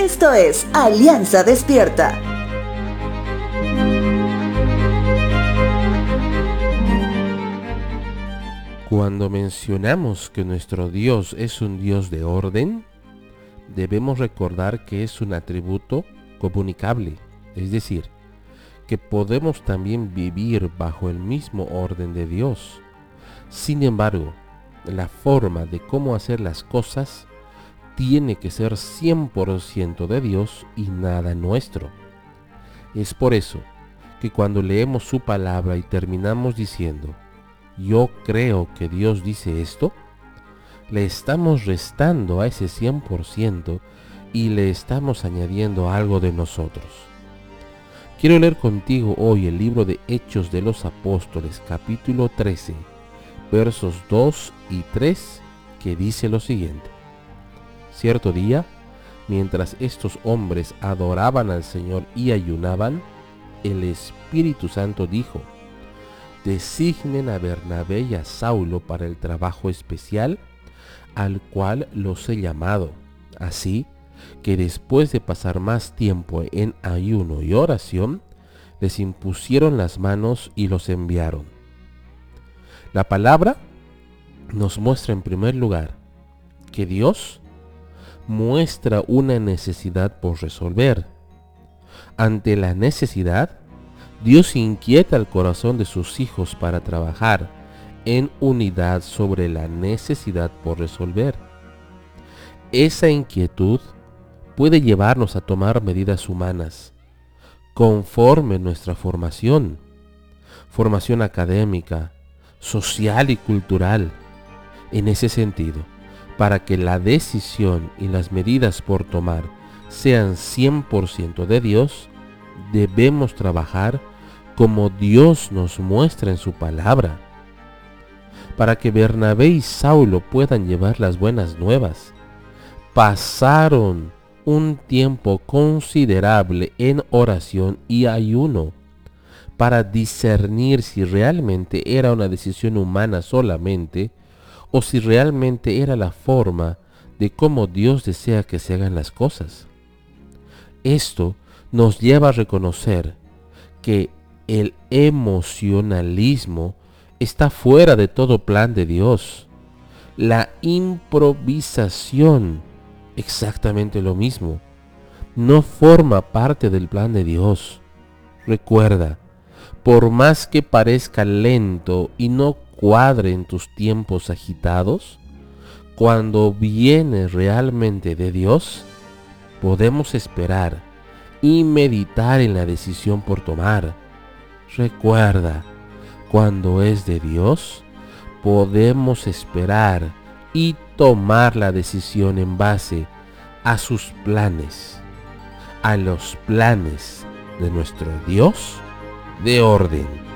Esto es Alianza Despierta. Cuando mencionamos que nuestro Dios es un Dios de orden, debemos recordar que es un atributo comunicable, es decir, que podemos también vivir bajo el mismo orden de Dios. Sin embargo, la forma de cómo hacer las cosas tiene que ser 100% de Dios y nada nuestro. Es por eso que cuando leemos su palabra y terminamos diciendo, yo creo que Dios dice esto, le estamos restando a ese 100% y le estamos añadiendo algo de nosotros. Quiero leer contigo hoy el libro de Hechos de los Apóstoles capítulo 13, versos 2 y 3, que dice lo siguiente. Cierto día, mientras estos hombres adoraban al Señor y ayunaban, el Espíritu Santo dijo, designen a Bernabé y a Saulo para el trabajo especial al cual los he llamado. Así que después de pasar más tiempo en ayuno y oración, les impusieron las manos y los enviaron. La palabra nos muestra en primer lugar que Dios muestra una necesidad por resolver. Ante la necesidad, Dios inquieta el corazón de sus hijos para trabajar en unidad sobre la necesidad por resolver. Esa inquietud puede llevarnos a tomar medidas humanas conforme nuestra formación, formación académica, social y cultural. En ese sentido, para que la decisión y las medidas por tomar sean 100% de Dios, debemos trabajar como Dios nos muestra en su palabra, para que Bernabé y Saulo puedan llevar las buenas nuevas. Pasaron un tiempo considerable en oración y ayuno para discernir si realmente era una decisión humana solamente o si realmente era la forma de cómo Dios desea que se hagan las cosas. Esto nos lleva a reconocer que el emocionalismo está fuera de todo plan de Dios. La improvisación, exactamente lo mismo, no forma parte del plan de Dios. Recuerda, por más que parezca lento y no cuadre en tus tiempos agitados, cuando viene realmente de Dios, podemos esperar y meditar en la decisión por tomar Recuerda, cuando es de Dios, podemos esperar y tomar la decisión en base a sus planes, a los planes de nuestro Dios de orden.